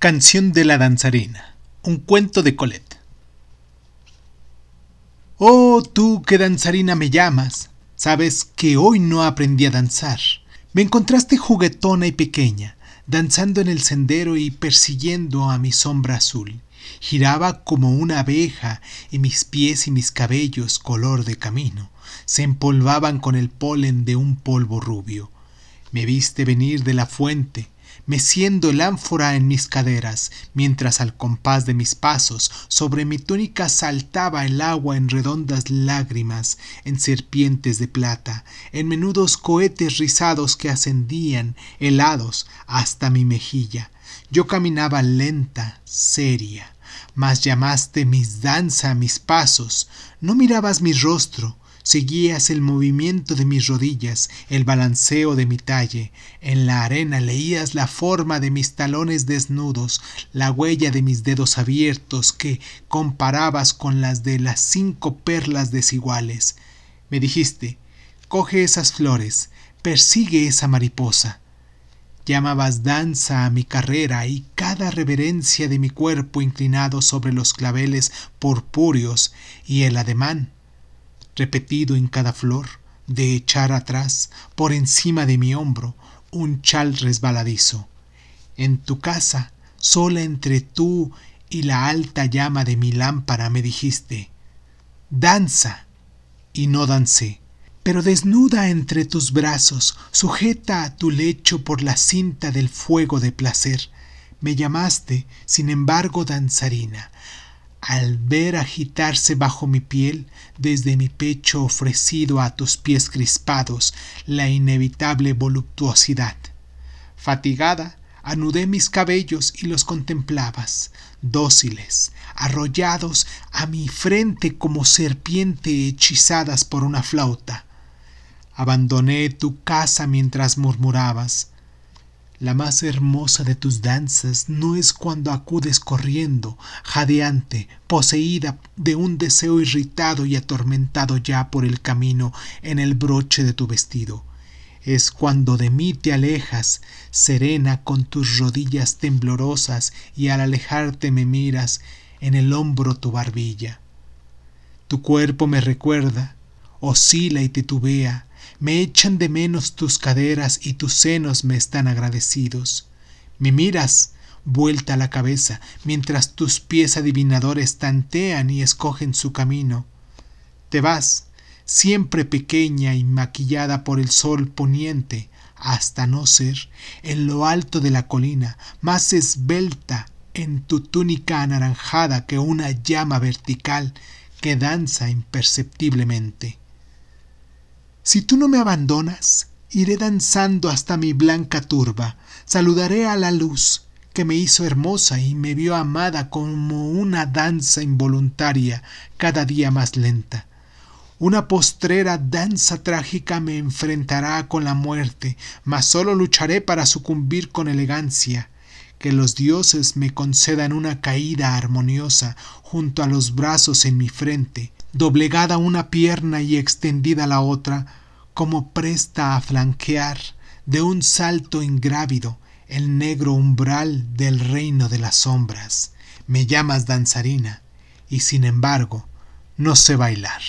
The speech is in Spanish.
Canción de la danzarina. Un cuento de Colette. Oh, tú que danzarina me llamas, sabes que hoy no aprendí a danzar. Me encontraste juguetona y pequeña, danzando en el sendero y persiguiendo a mi sombra azul. Giraba como una abeja y mis pies y mis cabellos color de camino se empolvaban con el polen de un polvo rubio. Me viste venir de la fuente, meciendo el ánfora en mis caderas, mientras al compás de mis pasos sobre mi túnica saltaba el agua en redondas lágrimas, en serpientes de plata, en menudos cohetes rizados que ascendían, helados, hasta mi mejilla. Yo caminaba lenta, seria, mas llamaste mis danza mis pasos, no mirabas mi rostro, Seguías el movimiento de mis rodillas, el balanceo de mi talle. En la arena leías la forma de mis talones desnudos, la huella de mis dedos abiertos que comparabas con las de las cinco perlas desiguales. Me dijiste, coge esas flores, persigue esa mariposa. Llamabas danza a mi carrera y cada reverencia de mi cuerpo inclinado sobre los claveles purpúreos y el ademán repetido en cada flor, de echar atrás, por encima de mi hombro, un chal resbaladizo. En tu casa, sola entre tú y la alta llama de mi lámpara, me dijiste, danza. Y no dancé, pero desnuda entre tus brazos, sujeta a tu lecho por la cinta del fuego de placer, me llamaste, sin embargo, danzarina, al ver agitarse bajo mi piel, desde mi pecho ofrecido a tus pies crispados, la inevitable voluptuosidad. Fatigada, anudé mis cabellos y los contemplabas, dóciles, arrollados a mi frente como serpiente hechizadas por una flauta. Abandoné tu casa mientras murmurabas, la más hermosa de tus danzas no es cuando acudes corriendo, jadeante, poseída de un deseo irritado y atormentado ya por el camino en el broche de tu vestido. Es cuando de mí te alejas, serena con tus rodillas temblorosas y al alejarte me miras en el hombro tu barbilla. Tu cuerpo me recuerda, oscila y titubea, me echan de menos tus caderas y tus senos me están agradecidos. Me miras, vuelta la cabeza, mientras tus pies adivinadores tantean y escogen su camino. Te vas, siempre pequeña y maquillada por el sol poniente, hasta no ser, en lo alto de la colina, más esbelta en tu túnica anaranjada que una llama vertical que danza imperceptiblemente. Si tú no me abandonas, iré danzando hasta mi blanca turba, saludaré a la luz que me hizo hermosa y me vio amada como una danza involuntaria cada día más lenta. Una postrera danza trágica me enfrentará con la muerte, mas solo lucharé para sucumbir con elegancia. Que los dioses me concedan una caída armoniosa junto a los brazos en mi frente, doblegada una pierna y extendida la otra, como presta a flanquear de un salto ingrávido el negro umbral del reino de las sombras. Me llamas danzarina, y sin embargo no sé bailar.